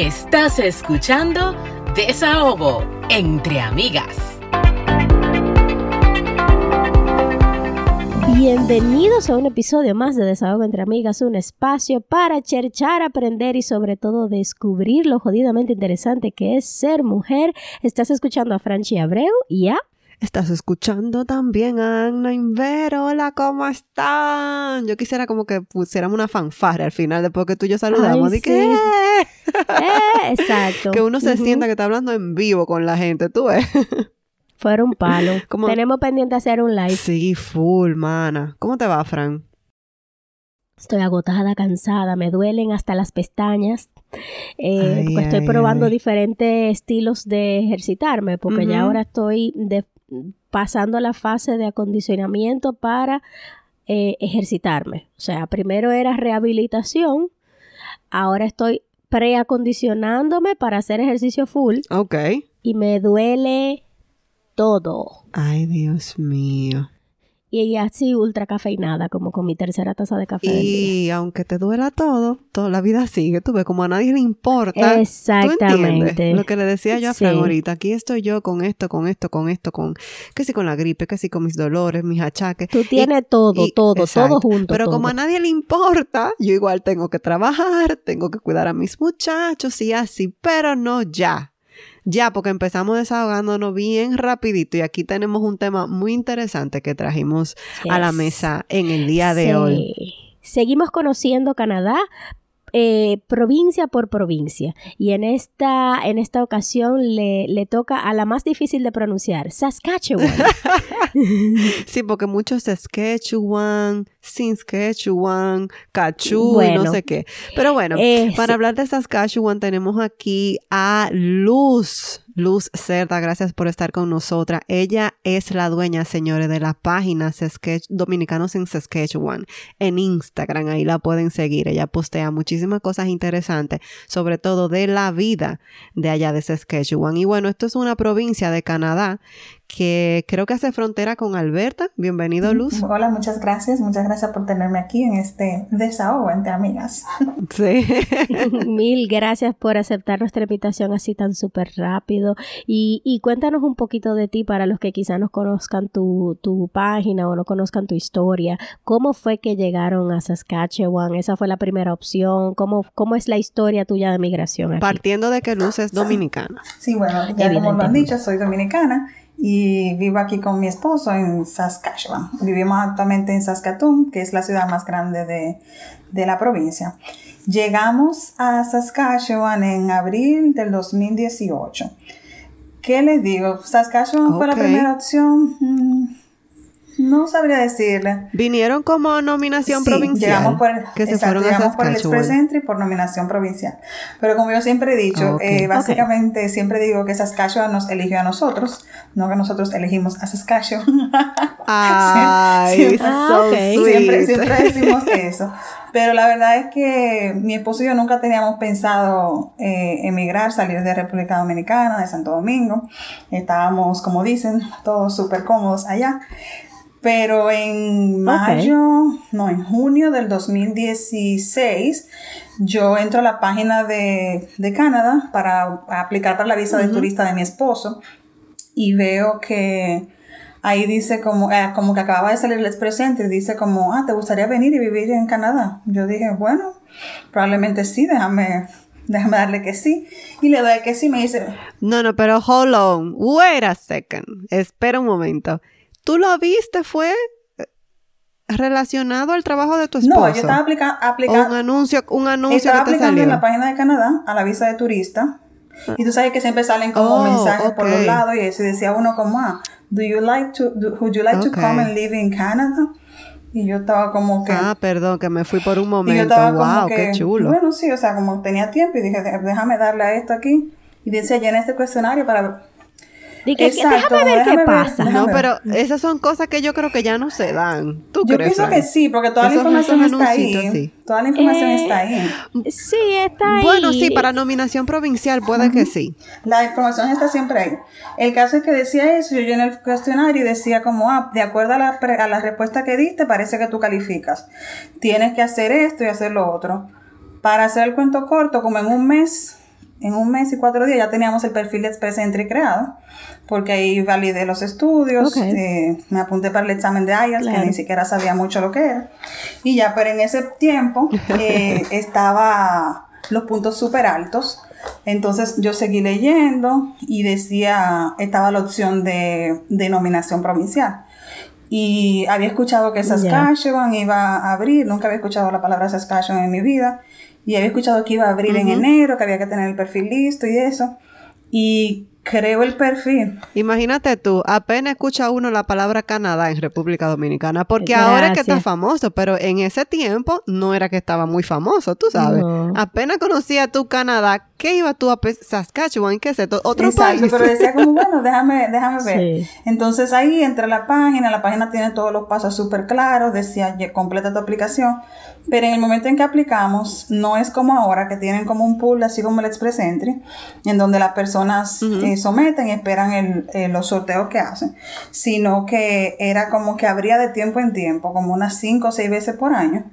Estás escuchando Desahogo entre amigas. Bienvenidos a un episodio más de Desahogo entre Amigas, un espacio para cherchar, aprender y sobre todo descubrir lo jodidamente interesante que es ser mujer. Estás escuchando a Franchi Abreu y a Estás escuchando también a Anna Inver. Hola, ¿cómo están? Yo quisiera como que pusiéramos una fanfarra al final después que tú y yo saludamos. Ay, que, sí. ¡eh! Eh, exacto. que uno se sienta que está hablando en vivo con la gente, tú ves. Fuera un palo. Como- Tenemos pendiente hacer un live. Sí, full, mana. ¿Cómo te va, Fran? Estoy agotada, cansada, me duelen hasta las pestañas. Eh, Ay, estoy ay, probando ay. diferentes estilos de ejercitarme, porque ya ahora estoy de- pasando la fase de acondicionamiento para eh, ejercitarme. O sea, primero era rehabilitación, ahora estoy preacondicionándome para hacer ejercicio full Ok. y me duele todo. Ay, Dios mío. Y así ultra cafeinada, como con mi tercera taza de café. día. Y aunque te duela todo, toda la vida sigue. Tú ves, como a nadie le importa. ¿Tú Exactamente. Lo que le decía yo a Fran Sí. ahorita. Aquí estoy yo con esto, con esto, con esto, con... Que si con la gripe, que si con mis dolores, mis achaques. Tú tienes todo, y- todo, exacto. todo junto. Pero todo. como a nadie le importa, yo igual tengo que trabajar, tengo que cuidar a mis muchachos y así, pero no ya. Ya, porque empezamos desahogándonos bien rapidito y aquí tenemos un tema muy interesante que trajimos a la mesa en el día de Sí. hoy. Seguimos conociendo Canadá. Eh, provincia por provincia y en esta en esta ocasión le, le toca a la más difícil de pronunciar Saskatchewan Sí, porque muchos Saskatchewan, Saskatchewan, Cachú y Bueno. no sé qué. Pero bueno, para hablar de Saskatchewan tenemos aquí a Luz. Luz Cerda, gracias por estar con nosotras. Ella es la dueña, señores, de la página Dominicanos en Saskatchewan en Instagram. Ahí la pueden seguir. Ella postea muchísimas cosas interesantes, sobre todo de la vida de allá de Saskatchewan. Y bueno, esto es una provincia de Canadá que creo que hace frontera con Alberta. Bienvenido, Luz. Hola, muchas gracias. Muchas gracias por tenerme aquí en este desahogo entre amigas. Sí. Mil gracias por aceptar nuestra invitación así tan súper rápido. Y, y cuéntanos un poquito de ti para los que quizás no conozcan tu, tu página o no conozcan tu historia. ¿Cómo fue que llegaron a Saskatchewan? ¿Esa fue la primera opción? ¿Cómo, cómo es la historia tuya de migración aquí? Partiendo de que Luz es dominicana. Sí, bueno, ya como lo han dicho, soy dominicana y vivo aquí con mi esposo en Saskatchewan. Vivimos actualmente en Saskatoon, que es la ciudad más grande de, de la provincia. Llegamos a Saskatchewan en abril del 2018. ¿Qué les digo? ¿Saskatchewan fue la primera opción? Mm, no sabría decirle. Vinieron como nominación Sí, provincial. Llegamos por el, que se exacto, fueron a llegamos por el. Express Entry por nominación provincial. Pero como yo siempre he dicho, Ah, eh, básicamente siempre digo que Saskatchewan nos eligió a nosotros, no que nosotros elegimos a Saskatchewan. Ay, Ah, so siempre, siempre decimos eso. Pero la verdad es que mi esposo y yo nunca teníamos pensado eh, emigrar, salir de República Dominicana, de Santo Domingo. Estábamos, como dicen, todos súper cómodos allá. Pero en mayo, no, en junio del 2016, yo entro a la página de, de Canadá para aplicar para la visa de turista de mi esposo y veo que ahí dice como, eh, como que acababa de salir el Express Entry, dice como, ah, ¿te gustaría venir y vivir en Canadá? Yo dije, bueno, probablemente sí, déjame, déjame darle que sí. Y le doy que sí, me dice, No, no, pero hold on. Wait a second. Espera un momento. ¿Tú lo viste? ¿Fue eh, relacionado al trabajo de tu esposo? no, yo estaba aplica- O un aplicando, anuncio, un anuncio estaba que te aplicando salió. en la página de Canadá a la visa de turista. Y tú sabes que siempre salen como Oh, mensajes por los lados y eso y decía uno como, ah, do you like to, do- would you like to come and live in Canada? Y yo estaba como que... Ah, perdón, que me fui por un Y yo momento. estaba como Wow, que, qué chulo. Bueno, sí, o sea, como tenía tiempo y dije, "Dé- déjame darle a esto aquí. Y dice llena este cuestionario para... Di que- que Exacto, déjame ver déjame qué ver, pasa. déjame no, ver. pero esas son cosas que yo creo que ya no se dan. ¿Tú Yo crees? pienso que sí, porque toda la información está ahí. anuncios, sí. Toda la información Eh, está ahí. Sí, está ahí. Bueno, sí, para nominación provincial puede que sí. La información está siempre ahí. El caso es que decía eso, yo llené el cuestionario y decía como, ah, de acuerdo a la, pre- a la respuesta que diste, parece que tú calificas. Tienes que hacer esto y hacer lo otro. Para hacer el cuento corto, como en un mes, en un mes y cuatro días ya teníamos el perfil de Express Entry creado, porque ahí validé los estudios, Ok. eh, me apunté para el examen de IELTS, Claro. que ni siquiera sabía mucho lo que era. Y ya, pero en ese tiempo eh, estaba los puntos súper altos. Entonces yo seguí leyendo y decía, estaba la opción de denominación provincial. Y había escuchado que Saskatchewan iba a abrir, nunca había escuchado la palabra Saskatchewan en mi vida, y había escuchado que iba a abrir en enero, que había que tener el perfil listo y eso. Y creo el perfil. Imagínate tú, apenas escucha uno la palabra Canadá en República Dominicana, porque ahora es que está famoso, pero en ese tiempo no era que estaba muy famoso, tú sabes. No. Apenas conocía tú Canadá, ¿qué iba tú a Saskatchewan? ¿Qué es esto? Otro Exacto, país. pero decía como, bueno, déjame, déjame ver. Sí. Entonces ahí entré a la página, la página tiene todos los pasos súper claros, decía, "Ya, completa tu aplicación, pero en el momento en que aplicamos, no es como ahora, que tienen como un pool, así como el Express Entry, en donde las personas eh, someten y esperan el, eh, los sorteos que hacen, sino que era como que abría de tiempo en tiempo, como unas 5 o 6 veces por año,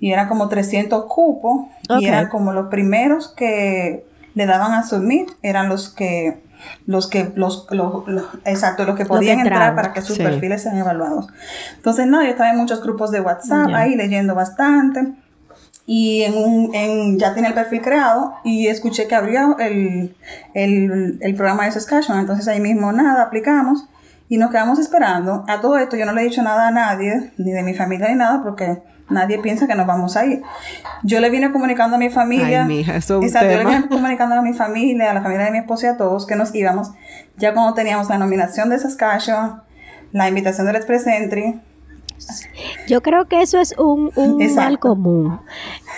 y era como 300 cupos, y eran como los primeros que le daban a submit, eran los que los que los, los- los- exacto los que que podían entrar para que sus Sí. perfiles sean evaluados. Entonces no yo estaba en muchos grupos de WhatsApp ahí leyendo bastante y en un en, ya tenía el perfil creado y escuché que abría el, el, el programa de Saskatchewan entonces ahí mismo nada aplicamos y nos quedamos esperando a todo esto yo no le he dicho nada a nadie ni de mi familia ni nada porque nadie piensa que nos vamos a ir yo le vine comunicando a mi familia Ay, mija, es un Exacto, yo le tema. vine comunicando a mi familia, a la familia de mi esposo y a todos que nos íbamos. Ya cuando teníamos la nominación de Saskatchewan, la invitación del Express Entry. Yo creo que eso es un, un mal común.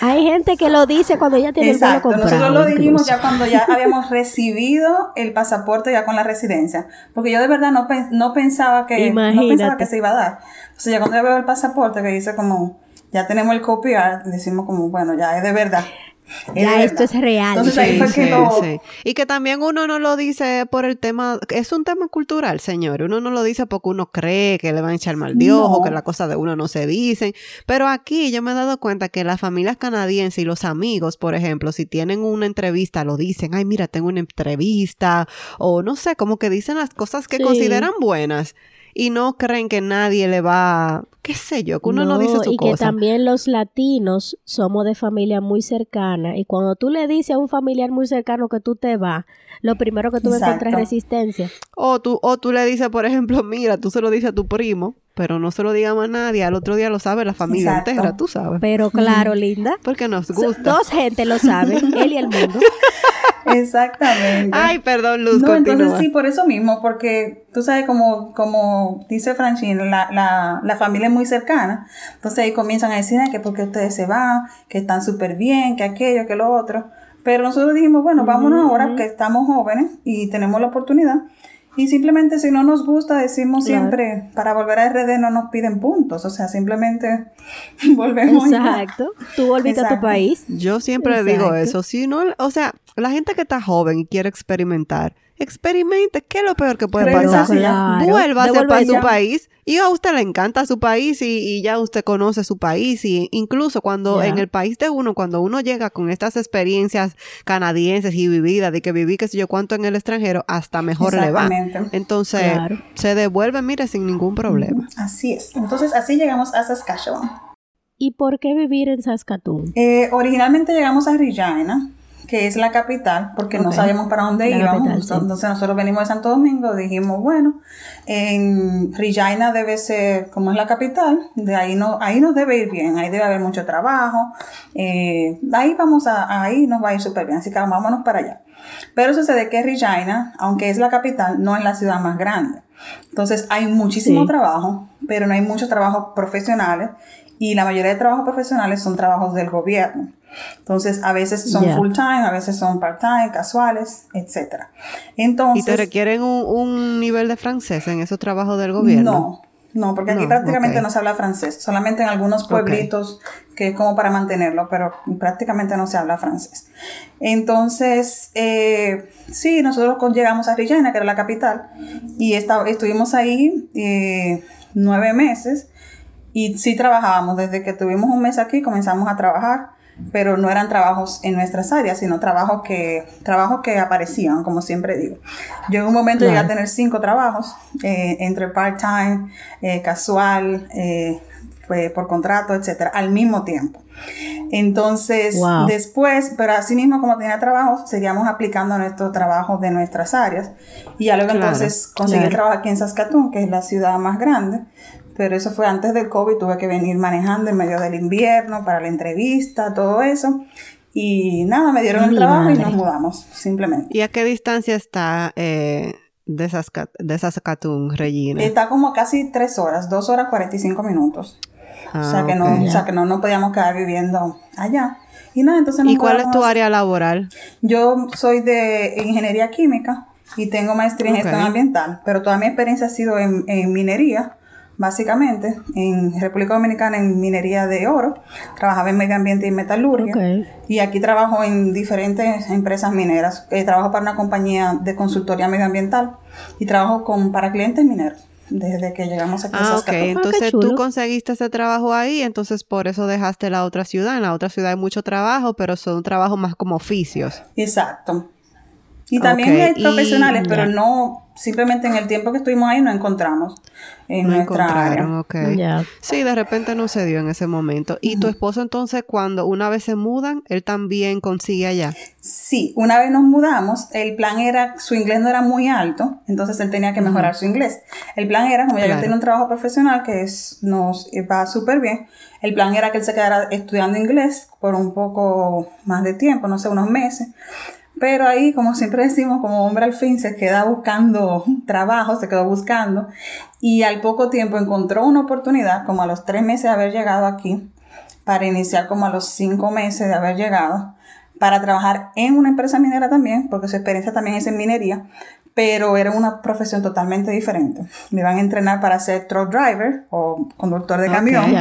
Hay gente que lo dice cuando ya tiene Exacto, el vuelo comprado. nosotros lo dijimos incluso. ya cuando ya habíamos recibido el pasaporte ya con la residencia. Porque yo de verdad no, no pensaba que no pensaba que se iba a dar. Entonces ya cuando yo veo el pasaporte que dice como, ya tenemos el copiar, decimos como, bueno, ya es de verdad. Ya de esto es real. Entonces ahí Sí, fue que sí, lo... sí. Y que también uno no lo dice por el tema, es un tema cultural, señor. Uno no lo dice porque uno cree que le van a echar mal de ojo, No. que las cosas de uno no se dicen. Pero aquí yo me he dado cuenta que las familias canadienses y los amigos, por ejemplo, si tienen una entrevista, lo dicen, ay, mira, tengo una entrevista, o no sé, como que dicen las cosas que Sí. consideran buenas. Y no creen que nadie le va, qué sé yo, que uno no, dice su y que cosa. también los latinos somos de familia muy cercana y cuando tú le dices a un familiar muy cercano que tú te vas, lo primero que tú vas a encontrar es Exacto. resistencia. O tú, o tú le dices, por ejemplo, mira, tú se lo dices a tu primo, pero no se lo digas a nadie. Al otro día lo sabe la familia Exacto. entera, tú sabes. Pero claro, linda. Porque nos so- gusta. Dos gente lo saben, él y el mundo. Exactamente. Ay, perdón, Luz, No, continúa. entonces sí, por eso mismo, porque tú sabes, como, como dice Francine, la, la, la familia es muy cercana. Entonces ahí comienzan a decir "Ay, que porque ustedes se van, que están súper bien, que aquello, que lo otro. Pero nosotros dijimos, bueno, vámonos ahora que estamos jóvenes y tenemos la oportunidad. Y simplemente si no nos gusta, decimos Claro. siempre, para volver a RD no nos piden puntos. O sea, simplemente volvemos. ya. Exacto. Tú volviste a tu país. Yo siempre digo eso. Si no, o sea, la gente que está joven y quiere experimentar, experimente. ¿Qué es lo peor que puede Regresa pasar? Claro. Vuélvase para su país. Y a usted le encanta su país y, y ya usted conoce su país. Y incluso cuando en el país de uno, cuando uno llega con estas experiencias canadienses y vividas, de que viví qué sé yo cuánto en el extranjero, hasta mejor le va. Exactamente. Entonces, Claro. se devuelve, mire, sin ningún problema. Así es. Entonces así llegamos a Saskatchewan. ¿Y por qué vivir en Saskatoon? Eh, originalmente llegamos a Regina, que es la capital, porque no sabíamos para dónde La íbamos. capital, sí. Entonces nosotros venimos de Santo Domingo, dijimos, bueno, en Regina debe ser, como es la capital, de ahí no, ahí nos debe ir bien, ahí debe haber mucho trabajo, eh, ahí vamos a, ahí nos va a ir súper bien, así que vámonos para allá. Pero sucede que Regina, aunque es la capital, no es la ciudad más grande. Entonces hay muchísimo Sí. trabajo, pero no hay muchos trabajos profesionales y la mayoría de trabajos profesionales son trabajos del gobierno. Entonces, a veces son full time, a veces son part time, casuales, etc. ¿Y Entonces, te requieren un, un nivel de francés en esos trabajos del gobierno? no, no, porque aquí No, prácticamente no se habla francés, solamente en algunos pueblitos que es como para mantenerlo, pero prácticamente no se habla francés. Entonces, eh, sí, nosotros llegamos a Regina, que era la capital, y esta- estuvimos ahí eh, nueve meses, y sí trabajábamos, desde que tuvimos un mes aquí comenzamos a trabajar. pero no eran trabajos en nuestras áreas, sino trabajos que, trabajos que aparecían, como siempre digo. Yo en un momento llegué a tener cinco trabajos, eh, entre part-time, eh, casual, eh, por contrato, etcétera, al mismo tiempo. Entonces, después, pero así mismo como tenía trabajo, seguíamos aplicando nuestros trabajos de nuestras áreas. Y ya luego entonces conseguí trabajo aquí en Saskatoon, que es la ciudad más grande. Pero eso fue antes del COVID, tuve que venir manejando en medio del invierno para la entrevista, todo eso. Y nada, me dieron el trabajo y nos mudamos, simplemente. ¿Y a qué distancia está eh, de, Saskatoon, Regina? Está como casi tres horas, dos horas cuarenta y cinco minutos. o sea que no, o sea que no nos podíamos quedar viviendo allá. Y nada, entonces ¿Y cuál es tu área laboral? Yo soy de ingeniería química y tengo maestría en gestión ambiental, pero toda mi experiencia ha sido en, en minería básicamente, en República Dominicana en minería de oro, trabajaba en medio ambiente y metalurgia, y aquí trabajo en diferentes empresas mineras. Eh, trabajo para una compañía de consultoría medioambiental y trabajo con, para clientes mineros desde que llegamos aquí ah, a ok. Entonces tú conseguiste ese trabajo ahí, entonces por eso dejaste la otra ciudad. En la otra ciudad hay mucho trabajo, pero son trabajos más como oficios. Exacto. Y también hay profesionales, pero no simplemente en el tiempo que estuvimos ahí no encontramos en nuestra área. Sí, de repente no se dio en ese momento. ¿Y tu esposo entonces cuando una vez se mudan, él también consigue allá? Sí, una vez nos mudamos, el plan era, su inglés no era muy alto, entonces él tenía que mejorar su inglés. El plan era, como ya yo tenía un trabajo profesional que es, nos va súper bien, el plan era que él se quedara estudiando inglés por un poco más de tiempo, no sé, unos meses. Pero ahí, como siempre decimos, como hombre al fin se queda buscando trabajo, se quedó buscando y al poco tiempo encontró una oportunidad, como a los tres meses de haber llegado aquí, para iniciar como a los cinco meses de haber llegado, para trabajar en una empresa minera también, porque su experiencia también es en minería, pero era una profesión totalmente diferente. Me van a entrenar para ser truck driver o conductor de camión.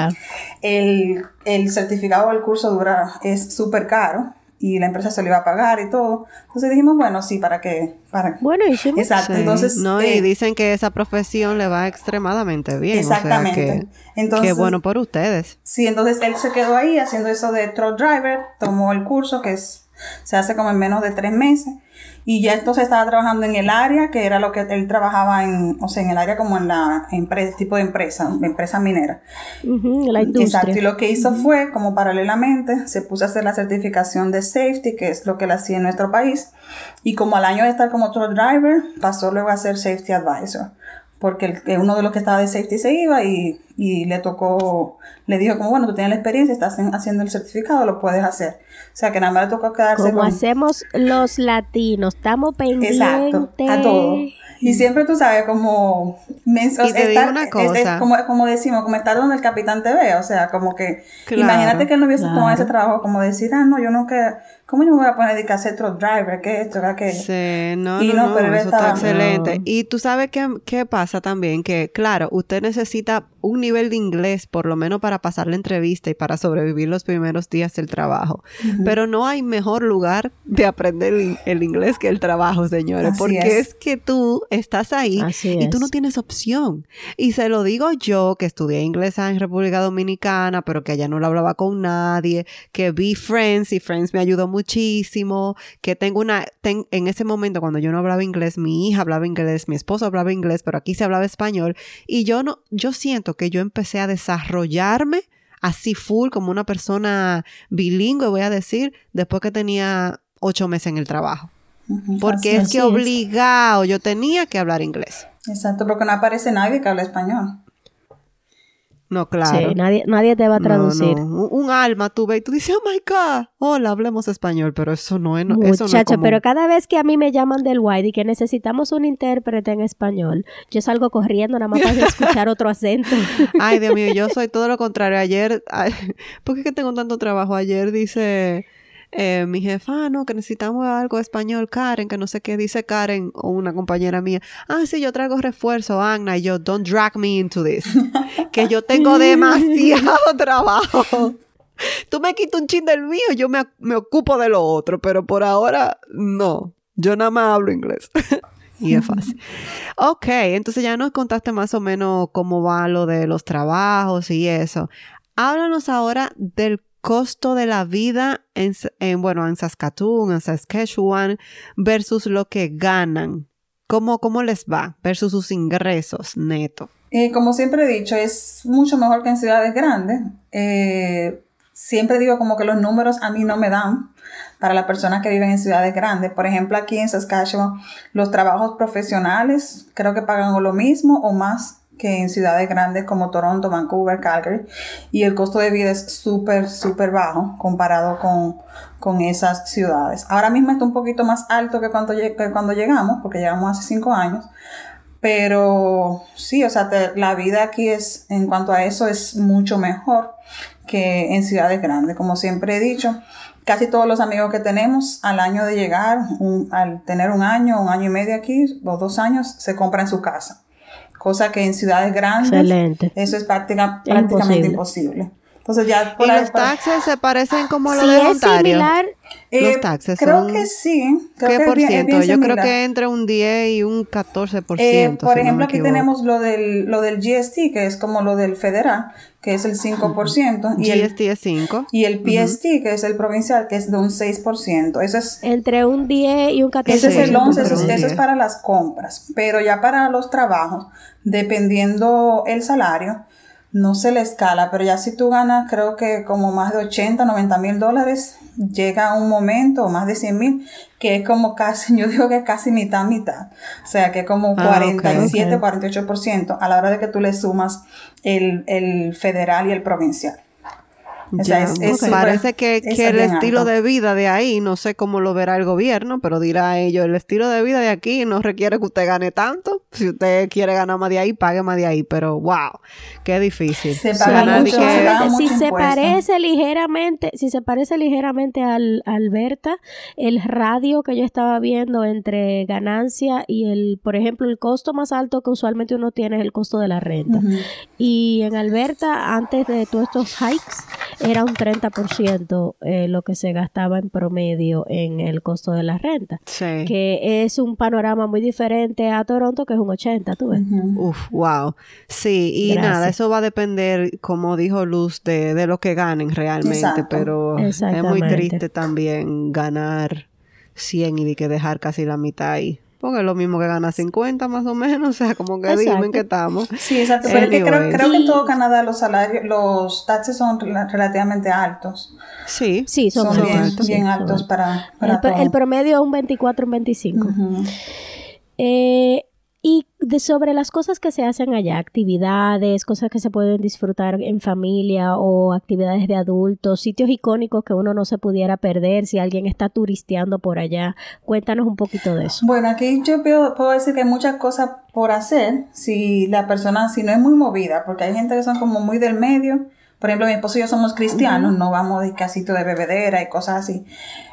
el, el certificado del curso dura, es súper caro y la empresa se lo iba a pagar y todo. Entonces dijimos, bueno, sí, ¿para qué? Para... Bueno, hicimos. Exacto, entonces... No, y eh, dicen que esa profesión le va extremadamente bien. Exactamente. entonces, qué bueno por ustedes. Sí, entonces él se quedó ahí haciendo eso de truck driver, tomó el curso que es, se hace como en menos de tres meses y ya entonces estaba trabajando en el área, que era lo que él trabajaba en, o sea, en el área como en la empresa, tipo de empresa, empresa minera. la industria. Exacto, y lo que hizo fue, como paralelamente, se puso a hacer la certificación de safety, que es lo que él hacía en nuestro país, y como al año de estar como truck driver, pasó luego a ser safety advisor porque el, uno de los que estaba de safety se iba y, y, le tocó, le dijo como, bueno, tú tienes la experiencia, estás haciendo el certificado, lo puedes hacer. O sea, que nada más le tocó quedarse Como hacemos los latinos, estamos pendientes. Exacto, a todo. Y siempre tú sabes como... y te digo una cosa. como, como, decimos, como estar donde el capitán te ve. O sea, como que... Imagínate que él no hubiese tomado ese trabajo como decir, ah, no, yo no que ¿Cómo yo me voy a poner a hacer truck driver? ¿Qué es esto? ¿Qué es Sí, no, no, no, eso está excelente. Y tú sabes qué, qué pasa también, que claro, usted necesita un nivel de inglés, por lo menos para pasar la entrevista y para sobrevivir los primeros días del trabajo. Pero no hay mejor lugar de aprender el, inglés que el trabajo, señores, porque es. que tú estás ahí y tú no tienes opción. Y se lo digo yo, que estudié inglés en República Dominicana, pero que allá no lo hablaba con nadie, que vi Friends y Friends me ayudó muchísimo, que tengo una, en ese momento cuando yo no hablaba inglés, mi hija hablaba inglés, mi esposo hablaba inglés, pero aquí se hablaba español y yo no, yo siento que yo empecé a desarrollarme así full como una persona bilingüe, voy a decir, después que tenía ocho meses en el trabajo. Porque es que obligado yo tenía que hablar inglés. Exacto, porque no aparece nadie que hable español. No, claro. Sí, nadie, nadie te va a traducir. Un, alma tú ves y tú dices, oh my God, hola, hablemos español, pero eso no es. Muchacho, pero cada vez que a mí me llaman del white y que necesitamos un intérprete en español, yo salgo corriendo nada más para escuchar otro acento. Ay, Dios mío, yo soy todo lo contrario. Ayer, ¿por qué que tengo tanto trabajo? Ayer dice eh, mi jefa, ah, no, que necesitamos algo español, Karen, que no sé qué dice Karen o una compañera mía. Ah, sí, yo traigo refuerzo, Agna, y yo, don't drag me into this. que yo tengo demasiado trabajo. Tú me quitas un chin del mío, yo me, me ocupo de lo otro, pero por ahora no. Yo nada más hablo inglés. y es fácil. Ok, entonces ya nos contaste más o menos cómo va lo de los trabajos y eso. Háblanos ahora del costo de la vida en, en, bueno, en Saskatoon, en Saskatchewan, versus lo que ganan? ¿Cómo, cómo les va versus sus ingresos netos? Eh, como siempre he dicho, es mucho mejor que en ciudades grandes. Eh, siempre digo como que los números a mí no me dan para las personas que viven en ciudades grandes. Por ejemplo, aquí en Saskatchewan, los trabajos profesionales creo que pagan lo mismo o más que en ciudades grandes como Toronto, Vancouver, Calgary. Y el costo de vida es súper, súper bajo comparado con, con, esas ciudades. Ahora mismo está un poquito más alto que cuando, que cuando llegamos, porque llegamos hace cinco años. Pero sí, o sea, la vida aquí es, en cuanto a eso, es mucho mejor que en ciudades grandes. Como siempre he dicho, casi todos los amigos que tenemos al año de llegar, al tener un año, un año y medio aquí, o dos años, se compran su casa. Cosa que en ciudades grandes, eso es prácticamente imposible. Entonces ya ¿Y los taxes se parecen como los de Ontario? Eh, los taxes creo que sí. ¿Qué por ciento? Yo creo que entre un 10 y un 14%. Eh, por ejemplo, aquí tenemos lo del, lo del GST, que es como lo del federal, que es el 5%. Y GST es 5. Y el PST, que es el provincial, que es de un 6%. Eso es... Entre un 10 y un 14%. Ese es el 11, eso, eso es para las compras. Pero ya para los trabajos, dependiendo el salario, no se le escala, pero ya si tú ganas creo que como más de 80, 90 mil dólares, llega un momento, más de 100 mil, que es como casi, yo digo que es casi mitad, mitad. O sea, que es como 47, ah, 48% a la hora de que tú le sumas el, el federal y el provincial. Parece que, el estilo de vida de ahí, no sé cómo lo verá el gobierno, pero dirá ellos, el estilo de vida de aquí no requiere que usted gane tanto. Si usted quiere ganar más de ahí, pague más de ahí. Pero wow, qué difícil. Se si se parece ligeramente, si se parece ligeramente al Alberta, el radio que yo estaba viendo entre ganancia y el, por ejemplo, el costo más alto que usualmente uno tiene es el costo de la renta. Y en Alberta, antes de todos estos hikes, era un 30% eh, lo que se gastaba en promedio en el costo de la renta. Sí. Que es un panorama muy diferente a Toronto, que es un 80, ¿tú ves? Uf, wow. Sí, y nada, eso va a depender, como dijo Luz, de, de lo que ganen realmente, pero es muy triste también ganar 100 y que dejar casi la mitad ahí. Porque es lo mismo que gana 50 más o menos, o sea, como que dime que estamos. Sí, exacto. Pero que creo, creo, que en todo Canadá los salarios, los taxes son relativamente altos. Sí, sí son, bien, altos, bien altos para, para el, todo. el, promedio es un 24, un 25. eh, de sobre las cosas que se hacen allá, actividades, cosas que se pueden disfrutar en familia o actividades de adultos, sitios icónicos que uno no se pudiera perder si alguien está turisteando por allá. Cuéntanos un poquito de eso. Bueno, aquí yo puedo, decir que hay muchas cosas por hacer si la persona, si no es muy movida, porque hay gente que son como muy del medio. Por ejemplo, mi esposo y yo somos cristianos, no vamos de casito de bebedera y cosas así.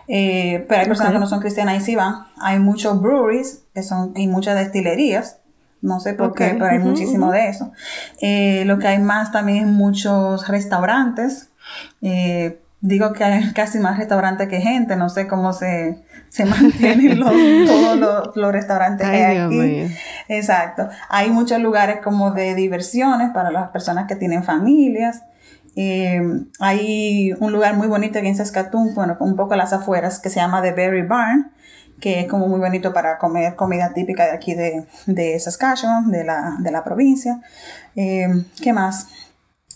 Eh, pero hay personas que no son cristianas y sí van. Hay muchos breweries que son, y muchas destilerías. No sé por qué, pero hay muchísimo de eso. Eh, lo que hay más también es muchos restaurantes. Eh, digo que hay casi más restaurantes que gente. No sé cómo se, se mantienen todos los, restaurantes que hay aquí. Exacto. Hay muchos lugares como de diversiones para las personas que tienen familias. Eh, hay un lugar muy bonito aquí en Saskatoon, bueno, un poco a las afueras, que se llama The Berry Barn, que es como muy bonito para comer comida típica de aquí de, de Saskatchewan, de la, de la provincia. Eh, ¿Qué más?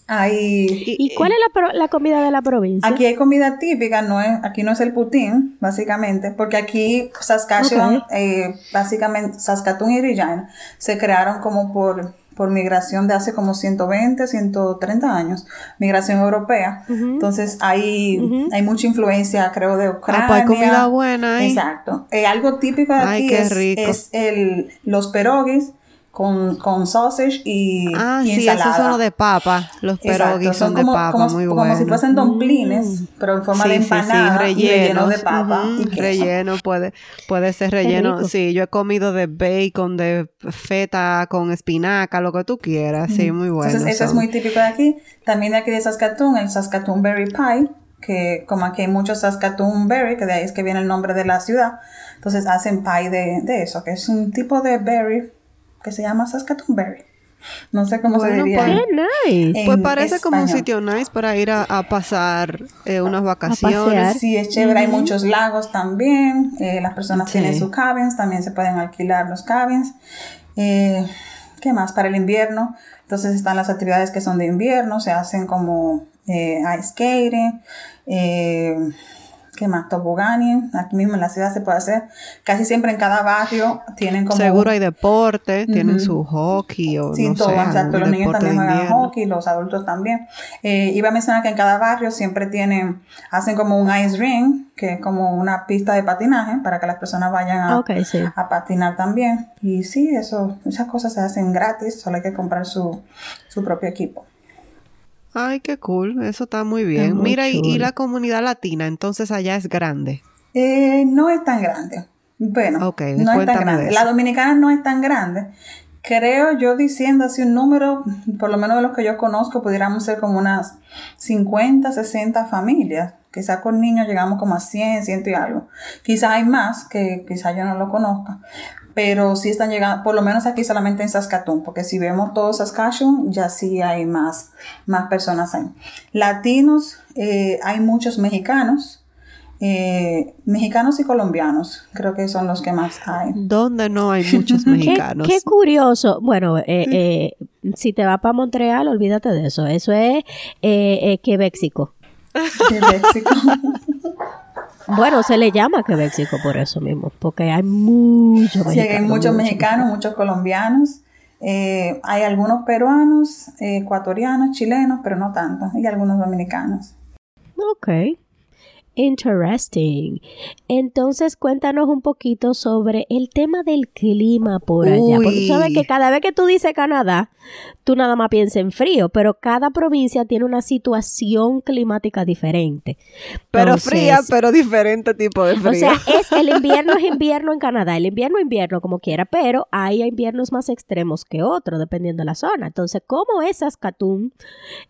Hay, ¿Y cuál es la, la, comida de la provincia? Aquí hay comida típica, no es, aquí no es el putín, básicamente, porque aquí Saskatchewan, eh, básicamente Saskatoon y Regina se crearon como por por migración de hace como 120, 130 años, migración europea. Entonces hay, hay mucha influencia, creo, de Ucrania. Ah, pues hay comida buena. Exacto. Eh, algo típico de aquí es, es, el, los pierogies con, con sausage y, ah, y sí, esos son los de papa. Los pierogies son, de papa, como, muy buenos. Como si fuesen domplines, mm. pero en forma de empanada sí, y relleno de papa y Relleno, puede, puede ser relleno. Sí, yo he comido de bacon, de feta con espinaca, lo que tú quieras. Sí, muy bueno. Entonces, eso es muy típico de aquí. También de aquí de Saskatoon, el Saskatoon Berry Pie que como aquí hay muchos Saskatoon Berry, que de ahí es que viene el nombre de la ciudad, entonces hacen pie de, de eso, que es un tipo de berry que se llama Saskatoon Berry. No sé cómo se diría. pues- Qué nice. En Pues parece como un sitio nice para ir a, a pasar eh, unas vacaciones. Sí, es chévere. Hay muchos lagos también. eh, las personas Sí. tienen sus cabins. También se pueden alquilar los cabins. Eh, ¿Qué más? Para el invierno. Entonces están las actividades que son de invierno. Se hacen como eh, ice skating. ¿Qué más? Toboganing. Aquí mismo en la ciudad se puede hacer. Casi siempre en cada barrio tienen como... Seguro hay deporte, tienen Ujú. su hockey o Sí, no todo, sé, exacto. Los niños también juegan hockey, los adultos también. Eh, iba a mencionar que en cada barrio siempre tienen, hacen como un ice ring, que es como una pista de patinaje para que las personas vayan a, sí. a patinar también. Y sí, eso, esas cosas se hacen gratis, solo hay que comprar su, su propio equipo. Ay, qué cool, eso está muy bien. muy Mira, y, la comunidad latina, entonces allá es grande. Eh, no es tan grande. Bueno, Ok, no es tan grande. La dominicana no es tan grande. Creo yo diciendo así un número, por lo menos de los que yo conozco, pudiéramos ser como unas 50, 60 familias. Quizás con niños llegamos como a 100, 100 y algo. Quizás hay más, que quizás yo no lo conozca. Pero sí están llegando, por lo menos aquí solamente en Saskatoon, porque si vemos todo Saskatchewan, ya sí hay más, más personas ahí. Latinos, eh, hay muchos mexicanos, eh, mexicanos y colombianos, creo que son los que más hay. Donde no hay muchos mexicanos. qué curioso. Bueno, eh, eh, si te vas para Montreal, olvídate de eso. Eso es eh, eh, Quebexico. Bueno, se le llama Quebexico por eso mismo, porque hay muchos Sí, hay mexicanos. muchos muchos mexicanos, muchos colombianos. eh, hay algunos peruanos, eh, ecuatorianos, chilenos, pero no tantos. Y algunos dominicanos. Ok. Interesting. Entonces, cuéntanos un poquito sobre el tema del clima por allá. Porque tú sabes que cada vez que tú dices Canadá, tú nada más piensas en frío, pero cada provincia tiene una situación climática diferente. Pero Entonces, fría, pero diferente tipo de frío. O sea, es el invierno es invierno en Canadá, el invierno invierno como quiera, pero hay inviernos más extremos que otros dependiendo de la zona. Entonces, ¿cómo es Saskatoon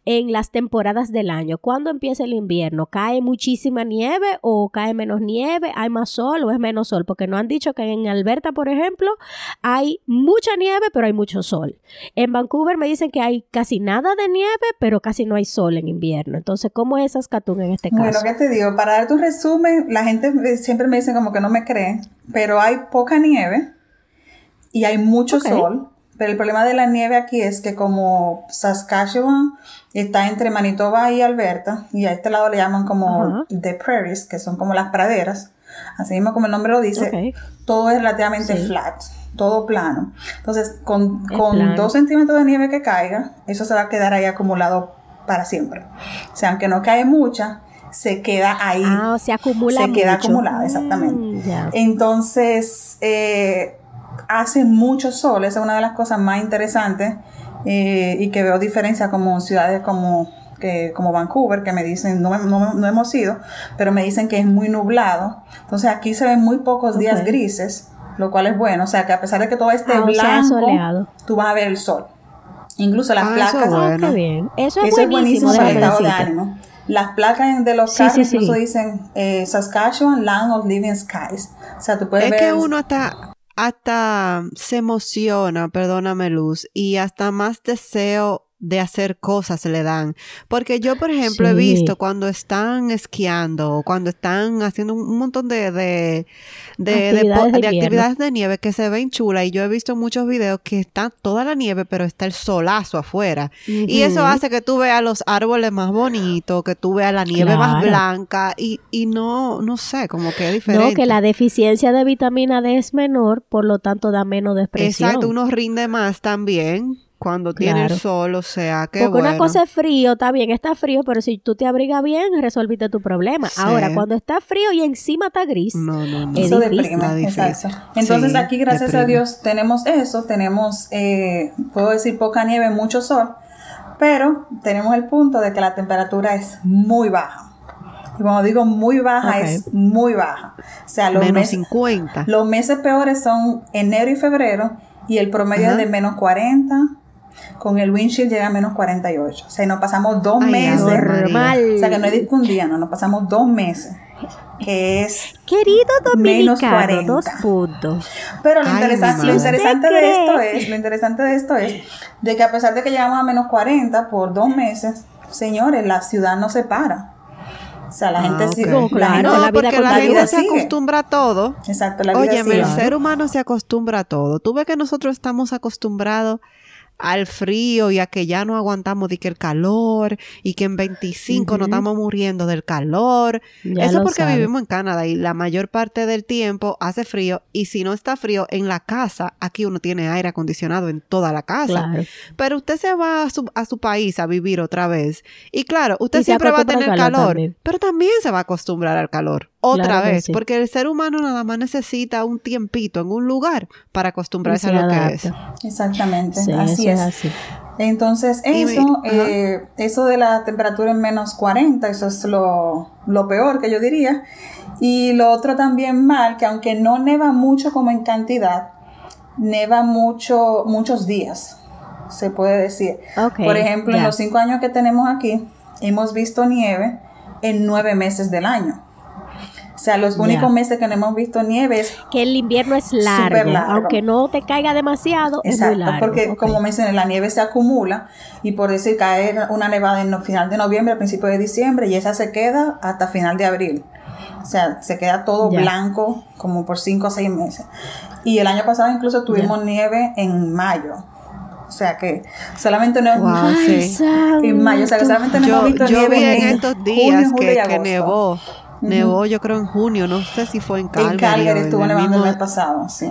en las temporadas del año? ¿Cuándo empieza el invierno? ¿Cae muchísima nieve o cae menos nieve? ¿Hay más sol o es menos sol? Porque no han dicho que en Alberta, por ejemplo, hay mucha nieve, pero hay mucho sol. En Vancouver me dicen que hay casi nada de nieve, pero casi no hay sol en invierno. Entonces, ¿cómo es Saskatoon en este caso? Bueno, ¿qué te digo? Para dar tu resumen, la gente siempre me dice como que no me cree, pero hay poca nieve y hay mucho sol. Pero el problema de la nieve aquí es que como Saskatchewan está entre Manitoba y Alberta, y a este lado le llaman como the prairies, que son como las praderas, así mismo como el nombre lo dice, todo es relativamente Sí. flat, todo plano. Entonces, con, con dos centímetros de nieve que caiga, eso se va a quedar ahí acumulado para siempre. O sea, aunque no cae mucha, se queda ahí. Ah, se acumula Se queda acumulada, exactamente. Mm. Entonces, eh, hace mucho sol, esa es una de las cosas más interesantes eh, y que veo diferencia como ciudades como, que, como Vancouver, que me dicen, no, no- no hemos ido, pero me dicen que es muy nublado. Entonces aquí se ven muy pocos días grises, lo cual es bueno. O sea que a pesar de que todo esté Ah, blanco, soleado. tú vas a ver el sol. Incluso las Ah, eso placas, es Ah, bueno. qué bien. Eso es eso es buenísimo, para el estado de ánimo. Las placas de los Sí, carros sí, sí. incluso dicen eh, Saskatchewan Land of Living Skies. O sea, tú puedes Es ver... que uno hasta, hasta se emociona, perdóname Luz, y hasta más deseo de hacer cosas le dan. Porque yo, por ejemplo, he visto cuando están esquiando o cuando están haciendo un montón de, de, de, Actividades de actividades de nieve que se ven chulas. Y yo he visto muchos videos que está toda la nieve, pero está el solazo afuera. Y eso hace que tú veas los árboles más bonitos, que tú veas la nieve más blanca y, y no, no sé, como que es diferente. No, que la deficiencia de vitamina D es menor, por lo tanto da menos depresión. Exacto, uno rinde más también cuando tiene el sol, o sea, qué Porque bueno. una cosa es frío, está bien, está frío, pero si tú te abrigas bien, resolviste tu problema. Sí. Ahora, cuando está frío y encima está gris, No, no, no. Es Eso difícil. exacto. Entonces Sí, aquí, gracias a. Dios, tenemos eso, tenemos, eh, puedo decir, poca nieve, mucho sol, pero tenemos el punto de que la temperatura es muy baja. Y cuando digo muy baja, es muy baja. O sea, los, Menos meses, 50. los meses peores son enero y febrero, y el promedio Ajá. es de menos 40, con el windshield llega a menos 48. O sea, nos pasamos dos Ay, meses. Normal. O sea, que no es de un día, no, nos pasamos dos meses que es Querido Menos dominicano, 40. dos puntos. Pero lo, Ay, interesa- mi lo interesante ¿Usted de esto es, lo interesante de esto es de que a pesar de que llegamos a menos 40 por dos meses, señores, la ciudad no se para. O sea, la Ah, gente ok. sigue. Claro, No, la vida porque la continúa. gente se sigue. acostumbra a todo. Exacto, la vida Oye, sigue. el ser humano se acostumbra a todo. Tú ves que nosotros estamos acostumbrados al frío y a que ya no aguantamos de que el calor y que en 25 nos Ujú. estamos muriendo del calor. Ya Eso porque sabe. vivimos en Canadá y la mayor parte del tiempo hace frío y si no está frío en la casa, aquí uno tiene aire acondicionado en toda la casa. Claro. Pero usted se va a su, a su país a vivir otra vez. Y claro, usted Y siempre va a tener al calor calor, también. pero también se va a acostumbrar al calor. Otra Claro vez, sí. porque el ser humano nada más necesita un tiempito en un lugar para acostumbrarse a lo que es. Exactamente, Sí, así es. así. Entonces, me- eso, eh, eso de la temperatura en menos 40, eso es lo, lo peor que yo diría. Y lo otro también mal, que aunque no neva mucho como en cantidad, neva mucho, muchos días, se puede decir. Por ejemplo, en los cinco años que tenemos aquí, hemos visto nieve en nueve meses del año. O sea, los únicos meses que no hemos visto nieve es Que el invierno es largo, Súper largo. aunque no te caiga demasiado, es Exacto, muy largo. porque Ok. como mencioné, la nieve se acumula y por decir cae una nevada en el final de noviembre, al principio de diciembre y esa se queda hasta final de abril. O sea, se queda todo blanco como por 5 o 6 meses. Y el año pasado incluso tuvimos nieve en mayo. O sea que solamente no Wow, sí. santo. en mayo, o sea que solamente no Yo, hemos visto yo nieve vi en en estos junio, días julio y que, que nevó. Yo creo, en junio. No sé si fue en Calgary. En Calgary estuvo nevando el mes pasado, sí.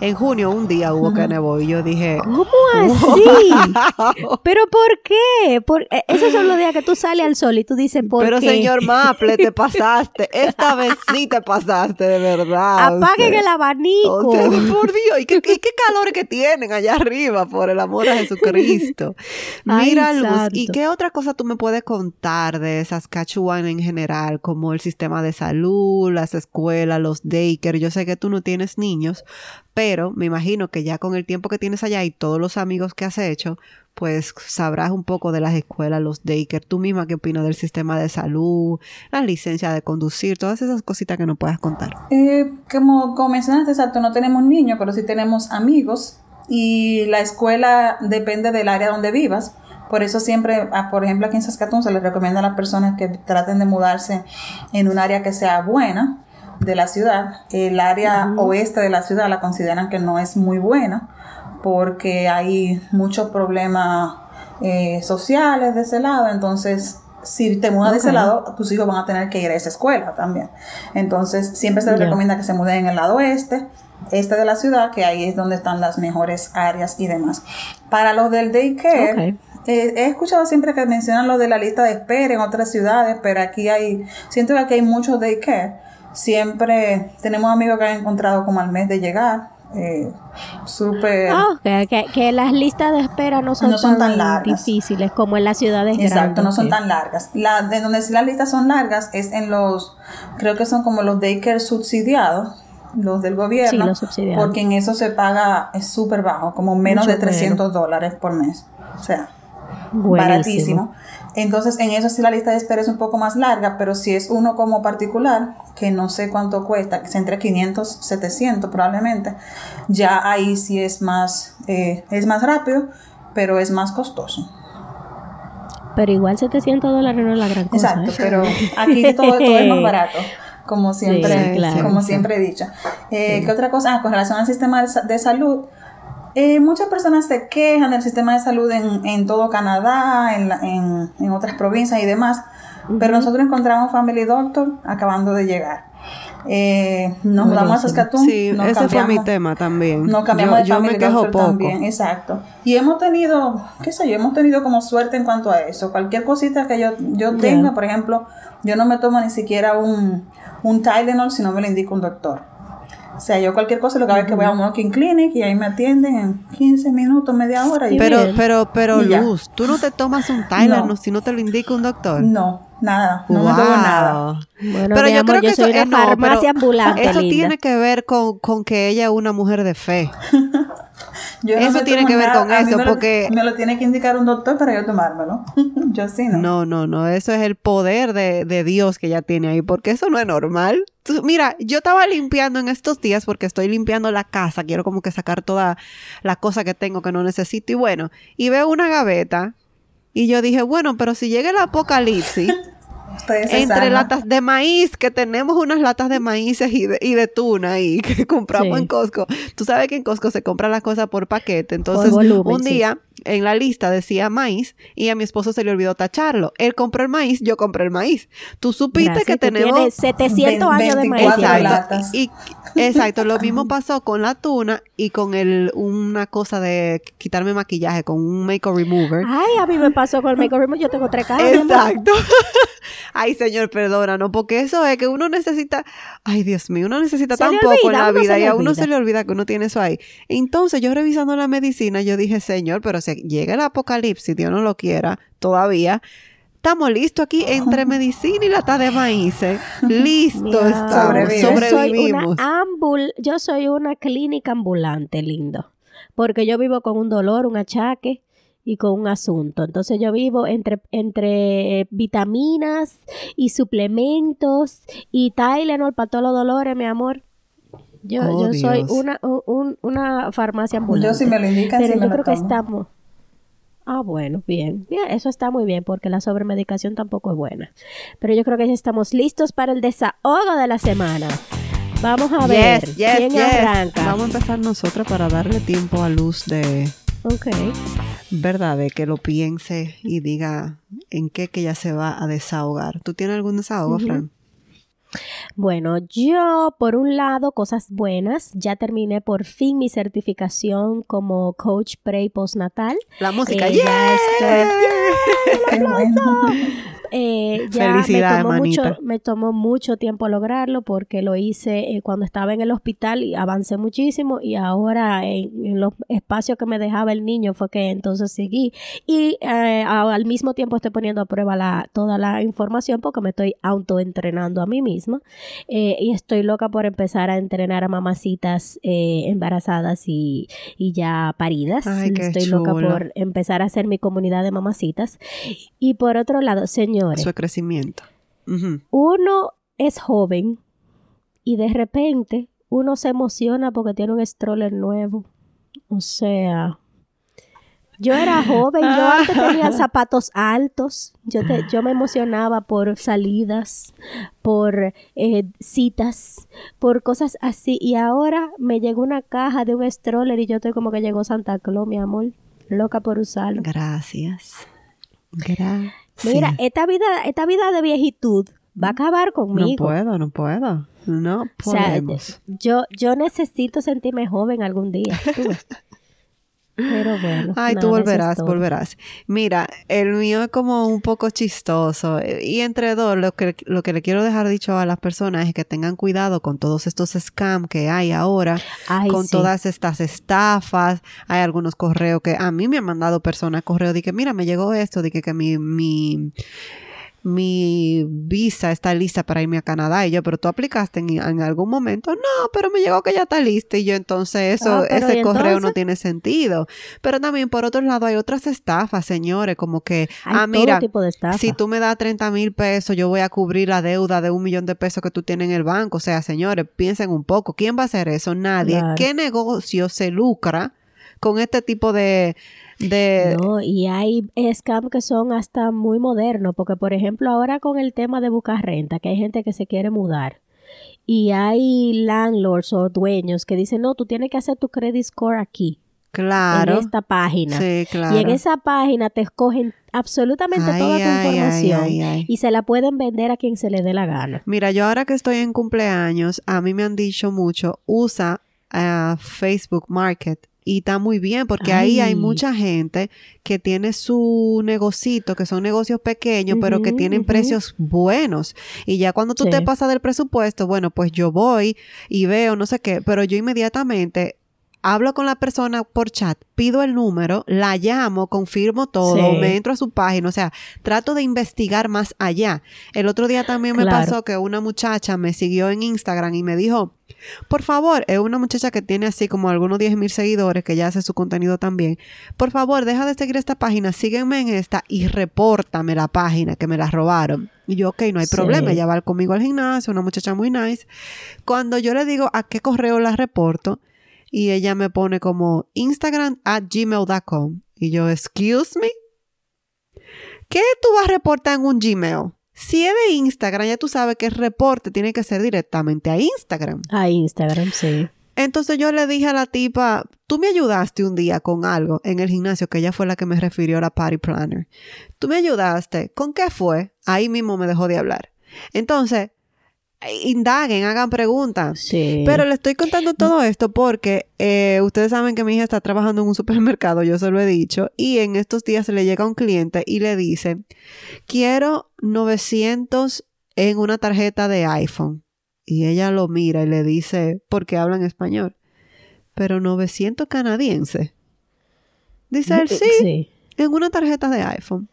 En junio, un día hubo que nevó. Y yo dije, ¿Cómo así? ¿Pero por qué? Por, eh, esos son los días que tú sales al sol y tú dices, ¿por pero qué? señor Maple, te pasaste. Esta vez sí te pasaste, de verdad. Apaguen usted. el abanico. O sea, por Dios, ¿y qué, y qué calores que tienen allá arriba, por el amor a Jesucristo? Ay, Mira, Luz, santo. ¿y qué otra cosa tú me puedes contar de Saskatchewan en general, como el sistema de salud, las escuelas, los daycare? Yo sé que tú no tienes niños, pero me imagino que ya con el tiempo que tienes allá y todos los amigos que has hecho, pues sabrás un poco de las escuelas, los daycare. Tú misma, ¿qué opinas del sistema de salud, las licencias de conducir, todas esas cositas que nos puedas contar? Eh, como, como mencionaste, exacto, no tenemos niños, pero sí tenemos amigos y la escuela depende del área donde vivas. Por eso siempre, por ejemplo, aquí en Saskatoon se les recomienda a las personas que traten de mudarse en un área que sea buena de la ciudad. El área oeste de la ciudad la consideran que no es muy buena porque hay muchos problemas eh, sociales de ese lado. Entonces, si te mudas de ese lado, tus hijos van a tener que ir a esa escuela también. Entonces, siempre se les recomienda que se muden en el lado oeste, este de la ciudad, que ahí es donde están las mejores áreas y demás. Para los del daycare, Ok. eh, he escuchado siempre que mencionan lo de la lista de espera en otras ciudades, pero aquí hay, siento que aquí hay muchos daycare. Siempre tenemos amigos que han encontrado como al mes de llegar. Eh, súper. Ah, que, que las listas de espera no son, No son tan largas. difíciles como en las ciudades Exacto, grandes. no son tan largas. La, de donde sí las listas son largas es en los, creo que son como los daycare subsidiados, los del gobierno. Sí, los subsidiados. Porque en eso se paga, es súper bajo, como menos Mucho de 300 dólares por mes. O sea, Buenísimo. baratísimo. Entonces, en eso sí la lista de espera es un poco más larga, pero si es uno como particular, que no sé cuánto cuesta, que es entre 500, 700 probablemente, ya ahí sí es más, eh, es más rápido, pero es más costoso. Pero igual 700 dólares no es la gran cosa. Exacto, ¿eh? pero aquí todo, todo es más barato, como siempre, Sí, claro. como Sí. siempre he dicho. Eh, ¿Qué otra cosa? Ah, con relación al sistema de salud, eh, muchas personas se quejan del sistema de salud en, en todo Canadá, en, la- en, en otras provincias y demás, pero nosotros encontramos Family Doctor acabando de llegar. Eh, nos mudamos a. Saskatoon. Sí, nos ese fue mi tema también. nos cambiamos yo de yo Family me quejo Doctor poco. también, exacto. Y hemos tenido, qué sé yo, hemos tenido como suerte en cuanto a eso. Cualquier cosita que yo, yo tenga, por ejemplo, yo no me tomo ni siquiera un, un Tylenol si no me lo indica un doctor. O sea, yo cualquier cosa lo que hago es que voy a un walking clinic y ahí me atienden en 15 minutos, media hora. Y Pero, bien. pero, pero, Y. Luz, tú no te tomas un Tylenol No. si no te lo indica un doctor. no, nada, no me tomo Wow. nada. Bueno, pero yo amor, creo que yo soy eso una eh, no, farmacia pero ambulante, Eso linda. tiene que ver con, con que ella es una mujer de fe. Yo Eso tiene que ver con a eso, me lo- porque- Me lo tiene que indicar un doctor para yo tomármelo. yo sí, ¿no? No, no, no, eso es el poder de, de Dios que ella tiene ahí, porque eso no es normal. Tú- mira, yo estaba limpiando en estos días porque estoy limpiando la casa, quiero como que sacar toda la cosa que tengo que no necesito y bueno, y veo una gaveta y yo dije, bueno, pero si llega el apocalipsis, Ustedes se entre latas de maíz, que tenemos unas latas de maíz y de, y de tuna ahí que compramos Sí. en Costco. Tú sabes que en Costco se compran las cosas por paquete. Entonces, volumen, un sí. día en la lista decía maíz y a mi esposo se le olvidó tacharlo. Él compró el maíz, yo compré el maíz. Tú supiste Gracias, que tenemos... tienes 700 años de maíz. 24 ya. Exacto. latas. Y, exacto, lo mismo pasó con la tuna y con el una cosa de quitarme maquillaje con un makeup remover. Ay, a mí me pasó con el make remover. Yo tengo tres cajas. Exacto. Ay, señor, perdónanos, porque eso es que uno necesita, ay, Dios mío, uno necesita tan poco en la vida y a uno se le olvida que uno tiene eso ahí. Entonces, yo revisando la medicina, yo dije, señor, pero si llega el apocalipsis, Dios no lo quiera, todavía. Estamos listos aquí entre medicina y lata de maíz. Listo Mira, estamos. Sobrevive. Yo soy una Sobrevivimos. ambul, yo soy una clínica ambulante, lindo. Porque yo vivo con un dolor, un achaque y con un asunto. Entonces yo vivo entre, entre eh, vitaminas y suplementos y Tylenol para todos los dolores, mi amor. Yo, Oh, yo soy una, un- un- una farmacia ambulante. Yo si me lo indican, Pero sí me yo lo creo que tomo. estamos. Ah, bueno, bien. Bien, eso está muy bien porque la sobremedicación tampoco es buena. Pero yo creo que ya estamos listos para el desahogo de la semana. Vamos a ver Yes, yes, quién yes. arranca. Vamos a empezar nosotros para darle tiempo a Luz de, Ok. Verdad, de que lo piense y diga en qué que ella se va a desahogar. ¿Tú tienes algún desahogo, Ujú. Fran? Bueno, yo, por un lado, cosas buenas. Ya terminé por fin mi certificación como coach pre y postnatal. La música, Eh, ¡yeah! ya estoy- Qué bueno. Eh, ya Felicidades, me tomó, mucho, me tomó mucho tiempo lograrlo porque lo hice eh, cuando estaba en el hospital y avancé muchísimo y ahora en, en los espacios que me dejaba el niño fue que entonces seguí y eh, al mismo tiempo estoy poniendo a prueba la, toda la información porque me estoy autoentrenando a mí misma eh, y estoy loca por empezar a entrenar a mamacitas embarazadas y, y ya paridas. Ay, estoy loca por empezar a hacer mi comunidad de mamacitas. Y por otro lado, señores, Su crecimiento. Uno es joven y de repente uno se emociona porque tiene un stroller nuevo. O sea, yo era joven, yo antes tenía zapatos altos, yo, te- yo me emocionaba por salidas, por eh, citas, por cosas así. Y ahora me llegó una caja de un stroller y yo estoy como que llegó Santa Claus, mi amor, loca por usarlo. Gracias. Gracias. Mira, esta vida, esta vida de viejitud va a acabar no conmigo. puedo, no puedo. No O sea, podemos. yo, yo necesito sentirme joven algún día. tú. Pero bueno. Ay, tú volverás, volverás. Mira, el mío es como un poco chistoso. eh, Y entre dos, lo que, lo que le quiero dejar dicho a las personas es que tengan cuidado con todos estos scams que hay ahora, Ay, con sí. todas estas estafas. Hay algunos correos que a mí me han mandado personas correos de que, mira, me llegó esto, de que, que mi, mi, mi visa está lista para irme a Canadá. Y yo, pero tú aplicaste en, en algún momento. No, pero me llegó que ya está lista. Y yo, entonces, eso, Ah, ese ¿y correo no tiene sentido. Pero también, por otro lado, hay otras estafas, señores, como que, Hay ah, mira, si tú me das 30 mil pesos, yo voy a cubrir la deuda de un millón de pesos que tú tienes en el banco. O sea, señores, piensen un poco. ¿Quién va a hacer eso? Nadie. Claro. ¿Qué negocio se lucra con este tipo de... de No, y hay scams que son hasta muy modernos, porque por ejemplo ahora con el tema de buscar renta, que hay gente que se quiere mudar, y hay landlords o dueños que dicen, no, tú tienes que hacer tu credit score aquí, claro. en esta página. Sí, claro. Y en esa página te escogen absolutamente Ay, toda tu ay, información ay, y se la pueden vender a quien se le dé la gana. Mira, yo ahora que estoy en cumpleaños, a mí me han dicho mucho, usa ah, Facebook Market. Y está muy bien porque ahí hay Ay. mucha gente que tiene su negocito, que son negocios pequeños, pero que tienen precios buenos. Y ya cuando tú te pasas del presupuesto, bueno, pues yo voy y veo no sé qué, pero yo inmediatamente hablo con la persona por chat, pido el número, la llamo, confirmo todo, Sí. me entro a su página, o sea, trato de investigar más allá. El otro día también me Claro. pasó que una muchacha me siguió en Instagram y me dijo, por favor, es una muchacha que tiene así como algunos 10 mil seguidores, que ya hace su contenido también. Por favor, deja de seguir esta página, sígueme en esta y repórtame la página que me la robaron. Y yo, ok, no hay Sí. problema, ella va conmigo al gimnasio, una muchacha muy nice. Cuando yo le digo a qué correo la reporto, y ella me pone como Instagram at gmail.com. Y yo, excuse me. ¿Qué tú vas a reportar en un Gmail? Si es de Instagram, ya tú sabes que el reporte tiene que ser directamente a Instagram. A Instagram, sí. Entonces yo le dije a la tipa, tú me ayudaste un día con algo en el gimnasio, que ella fue la que me refirió a la party planner. Tú me ayudaste. ¿Con qué fue? Ahí mismo me dejó de hablar. Entonces, indaguen, hagan preguntas. Sí. Pero le estoy contando todo esto porque eh, ustedes saben que mi hija está trabajando en un supermercado, yo se lo he dicho, y en estos días le llega un cliente y le dice, quiero 900 en una tarjeta de iPhone. Y ella lo mira y le dice, porque habla en español, pero 900 canadiense. Dice él, sí, Sí. en una tarjeta de iPhone.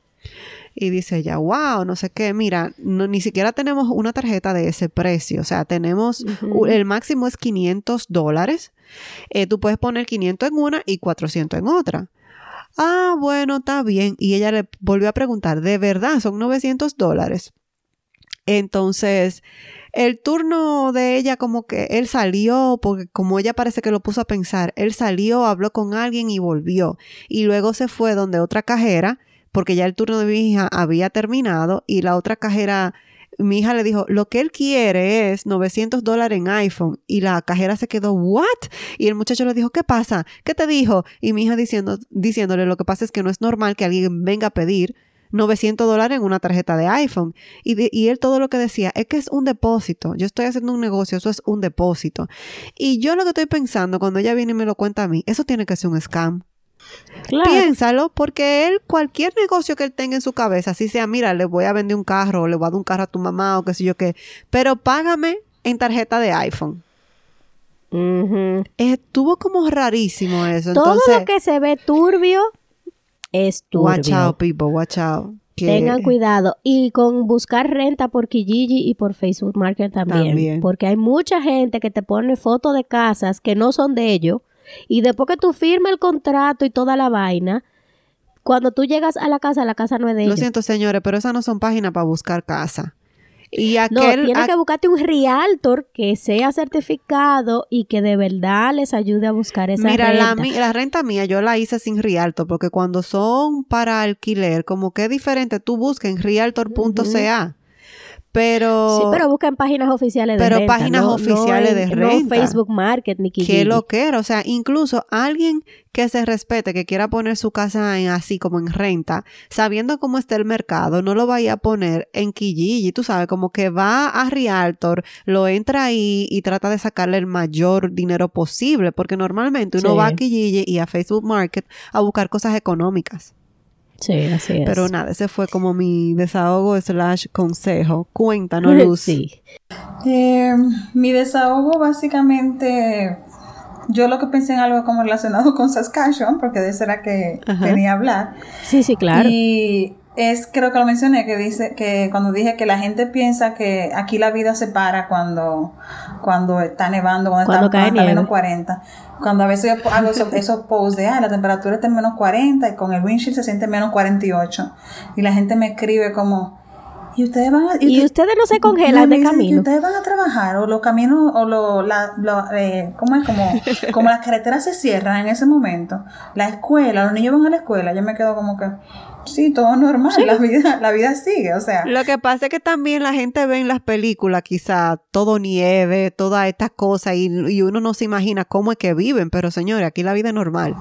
Y dice ella, wow, no sé qué, mira, no, ni siquiera tenemos una tarjeta de ese precio, o sea, tenemos, el máximo es 500 dólares, Eh, tú puedes poner 500 en una y 400 en otra. Ah, bueno, está bien. Y ella le volvió a preguntar, ¿de verdad son 900 dólares? Entonces, el turno de ella como que él salió, porque como ella parece que lo puso a pensar, él salió, habló con alguien y volvió. Y luego se fue donde otra cajera, porque ya el turno de mi hija había terminado y la otra cajera, mi hija le dijo, lo que él quiere es 900 dólares en iPhone. Y la cajera se quedó, ¿what? Y el muchacho le dijo, ¿qué pasa? ¿Qué te dijo? Y mi hija diciendo, diciéndole, lo que pasa es que no es normal que alguien venga a pedir 900 dólares en una tarjeta de iPhone. Y, y él todo lo que decía es que es un depósito. Yo estoy haciendo un negocio, eso es un depósito. Y yo lo que estoy pensando cuando ella viene y me lo cuenta a mí, eso tiene que ser un scam. Claro. Piénsalo, porque él, cualquier negocio que él tenga en su cabeza, así sea, mira, le voy a vender un carro, o le voy a dar un carro a tu mamá, o qué sé yo qué, pero págame en tarjeta de iPhone. Ujú. Estuvo como rarísimo eso. Todo Entonces, lo que se ve turbio es turbio. watch out, people, watch out. Que- Tengan cuidado. Y con buscar renta por Kijiji y por Facebook Market también. También. Porque hay mucha gente que te pone fotos de casas que no son de ellos. Y después que tú firmes el contrato y toda la vaina, cuando tú llegas a la casa, la casa no es de Lo ellos. siento, señores, pero esas no son páginas para buscar casa. Y No, tienes a- que buscarte un realtor que sea certificado y que de verdad les ayude a buscar esa mira, renta. mi- la renta mía yo la hice sin Rialto, porque cuando son para alquiler, como que es diferente, tú busca en realtor.ca. Pero, Sí, pero busca en páginas oficiales de Pero renta. páginas no- oficiales no de en- renta. No Facebook Market ni qué lo que era. O sea, incluso alguien que se respete, que quiera poner su casa en, así como en renta, sabiendo cómo está el mercado, no lo vaya a poner en Kijiji. Tú sabes, como que va a Realtor, lo entra ahí y trata de sacarle el mayor dinero posible, porque normalmente uno Sí. va a Kijiji y a Facebook Market a buscar cosas económicas. Sí, así es. Pero nada, ese fue como mi desahogo slash consejo. Cuéntanos, Luz. Sí. Eh, mi desahogo básicamente, yo lo que pensé en algo como relacionado con Saskatchewan, porque de eso era que Ajá. venía a hablar. Sí, sí, claro. Y es, creo que lo mencioné, que dice que cuando dije que la gente piensa que aquí la vida se para cuando, cuando está nevando, cuando, Cuando está, cuando menos 40. Cuando a veces yo hago esos, esos posts de, ah, la temperatura está en menos 40 y con el windshield se siente menos 48. Y la gente me escribe como, ¿y ustedes van a, Y usted- ustedes no se congelan de camino. ustedes van a trabajar o los caminos o lo, la, lo- eh, ¿cómo es? Como, como las carreteras se cierran en ese momento. La escuela, los niños van a la escuela. Yo me quedo como que, sí, todo normal. La vida, la vida sigue, o sea. Lo que pasa es que también la gente ve en las películas quizá todo nieve, todas estas cosas y, y uno no se imagina cómo es que viven, pero señores, aquí la vida es normal.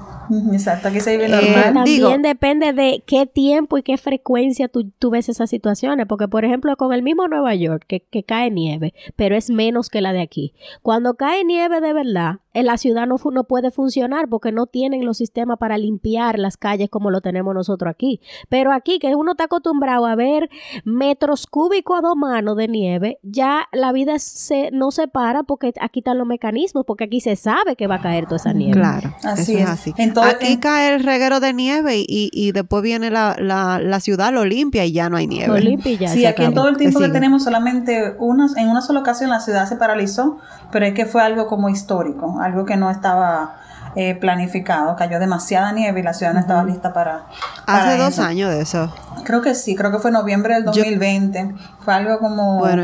Exacto, aquí se vive Eh, normal. También digo- depende de qué tiempo y qué frecuencia tú, tú ves esas situaciones, porque por ejemplo con el mismo Nueva York, que, que cae nieve, pero es menos que la de aquí. Cuando cae nieve de verdad, en la ciudad no, no puede funcionar porque no tienen los sistemas para limpiar las calles como lo tenemos nosotros aquí. Pero aquí, que uno está acostumbrado a ver metros cúbicos a dos manos de nieve, ya la vida se, no se para porque aquí están los mecanismos, porque aquí se sabe que va a caer toda esa nieve. Claro, Así eso es, es. así. Entonces, Aquí cae el reguero de nieve y, y, y después viene la, la, la ciudad, lo limpia y ya no hay nieve. Olimpia y ya Sí, se aquí en todo el tiempo Que tenemos solamente unas, en una sola ocasión la ciudad se paralizó, pero es que fue algo como histórico, algo que no estaba eh, planificado, cayó demasiada nieve y la ciudad no estaba lista para, Hace para dos eso. años de eso. Creo que sí, creo que fue noviembre del 2020, fue algo como Bueno.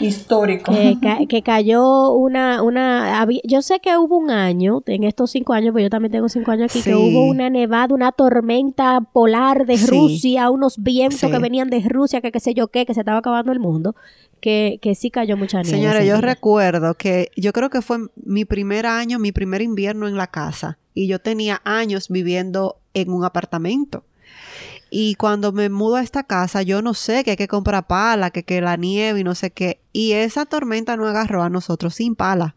histórico. que, ca- que cayó una, una, había- yo sé que hubo un año, en estos cinco años, pues yo también tengo cinco años aquí, que hubo una nevada, una tormenta polar de Sí. Rusia, unos vientos Sí. que venían de Rusia, que qué sé yo qué, que se estaba acabando el mundo, que, que sí cayó mucha nieve. Señores, ese yo día. recuerdo que yo creo que fue mi primer año, mi primer invierno en la casa y yo tenía años viviendo en un apartamento. Y cuando me mudo a esta casa, yo no sé que hay que comprar pala, que, que la nieve y no sé qué. Y esa tormenta nos agarró a nosotros sin pala.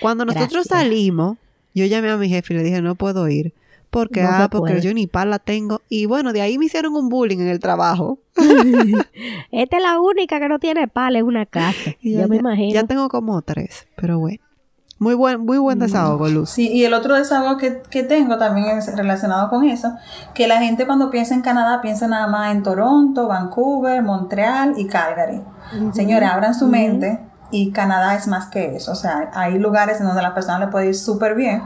Cuando nosotros Gracias. salimos, yo llamé a mi jefe y le dije, no puedo ir. Porque, No ah, porque puede. yo ni pala tengo. Y bueno, de ahí me hicieron un bullying en el trabajo. Esta es la única que no tiene pala en una casa. Y yo ya- me imagino. Ya tengo como tres, pero bueno. Muy buen, muy buen desahogo, Luz. Sí, y el otro desahogo que, que tengo también es relacionado con eso, que la gente cuando piensa en Canadá piensa nada más en Toronto, Vancouver, Montreal y Calgary. Señores, abran su mente y Canadá es más que eso. O sea, hay lugares en donde la persona le puede ir súper bien,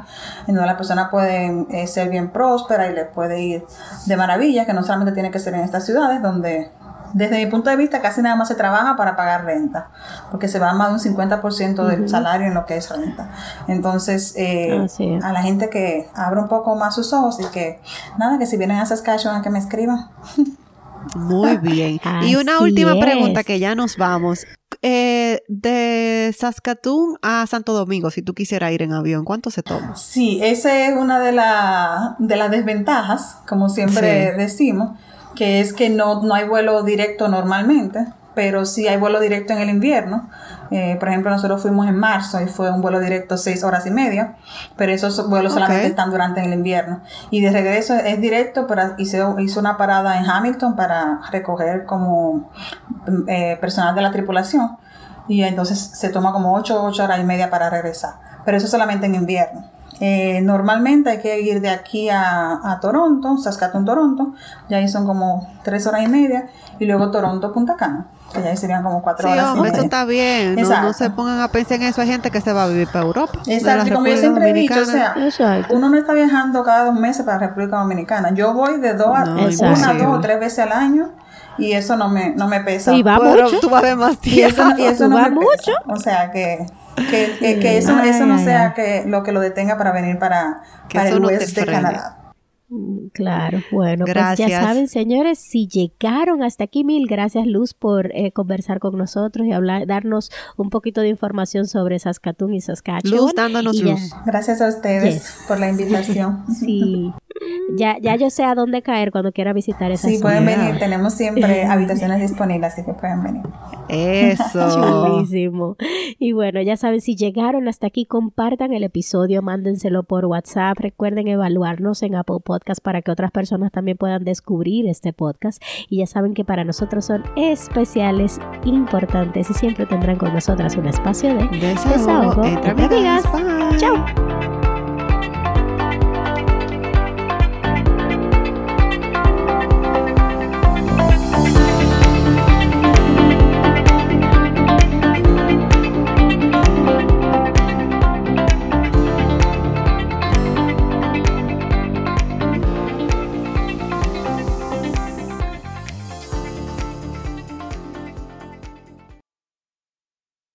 en donde la persona puede eh, ser bien próspera y le puede ir de maravilla, que no solamente tiene que ser en estas ciudades donde... Desde mi punto de vista, casi nada más se trabaja para pagar renta, porque se va más de un 50% del salario en lo que es renta. Entonces, eh, es. a la gente que abra un poco más sus ojos y que, nada, que si vienen a Saskatchewan, que me escriban. Muy bien. y una última pregunta que ya nos vamos. Eh, de Saskatoon a Santo Domingo, si tú quisieras ir en avión, ¿cuánto se toma? Sí, esa es una de, la- de las desventajas, como siempre Sí. decimos, que es que no, no hay vuelo directo normalmente, pero sí hay vuelo directo en el invierno. Eh, por ejemplo, nosotros fuimos en marzo y fue un vuelo directo seis horas y media, pero esos vuelos solamente están durante el invierno. Y de regreso es directo, pero hizo, hizo una parada en Hamilton para recoger como eh, personal de la tripulación. Y entonces se toma como ocho, ocho horas y media para regresar. Pero eso solamente en invierno. Eh, normalmente hay que ir de aquí a, a Toronto, Saskatoon, Toronto. Ya ahí son como tres horas y media. Y luego Toronto, Punta Cana. Que ya ahí serían como cuatro Sí, horas y hombre, eso está bien. No, no se pongan a pensar en eso. Hay gente que se va a vivir para Europa. de la Exacto, y como yo siempre he dicho, o Dominicana. sea, Exacto. uno no está viajando cada dos meses para República Dominicana. Yo voy de dos a No, una, imposible. dos o tres veces al año y eso no me, no me pesa. Y va Pero mucho. tú vas a ver más Y tiempo. eso, y eso no Va me mucho. pesa. O sea, que, que, que, que eso, Ay, eso no ay, sea ay. que lo que lo detenga para venir para, Que para el no te oeste de frene. Canadá. Mm, Claro, bueno, pues Gracias. ya saben, señores, si llegaron hasta aquí, mil gracias, Luz, por eh, conversar con nosotros y hablar, darnos un poquito de información sobre Saskatoon y Saskatchewan. Luz dándonos Y ya- luz. Gracias a ustedes Yes. por la invitación. Sí, ya, ya yo sé a dónde caer cuando quiera visitar esa Sí, zona. pueden venir. Tenemos siempre habitaciones disponibles, así que pueden venir. Eso. Chulísimo. Y bueno, ya saben, si llegaron hasta aquí, compartan el episodio, mándenselo por WhatsApp. Recuerden evaluarnos en Apple Podcast para que otras personas también puedan descubrir este podcast. Y ya saben que para nosotros son especiales, importantes y siempre tendrán con nosotras un espacio de Desahogo Desahogo entre amigas. Bye. chao.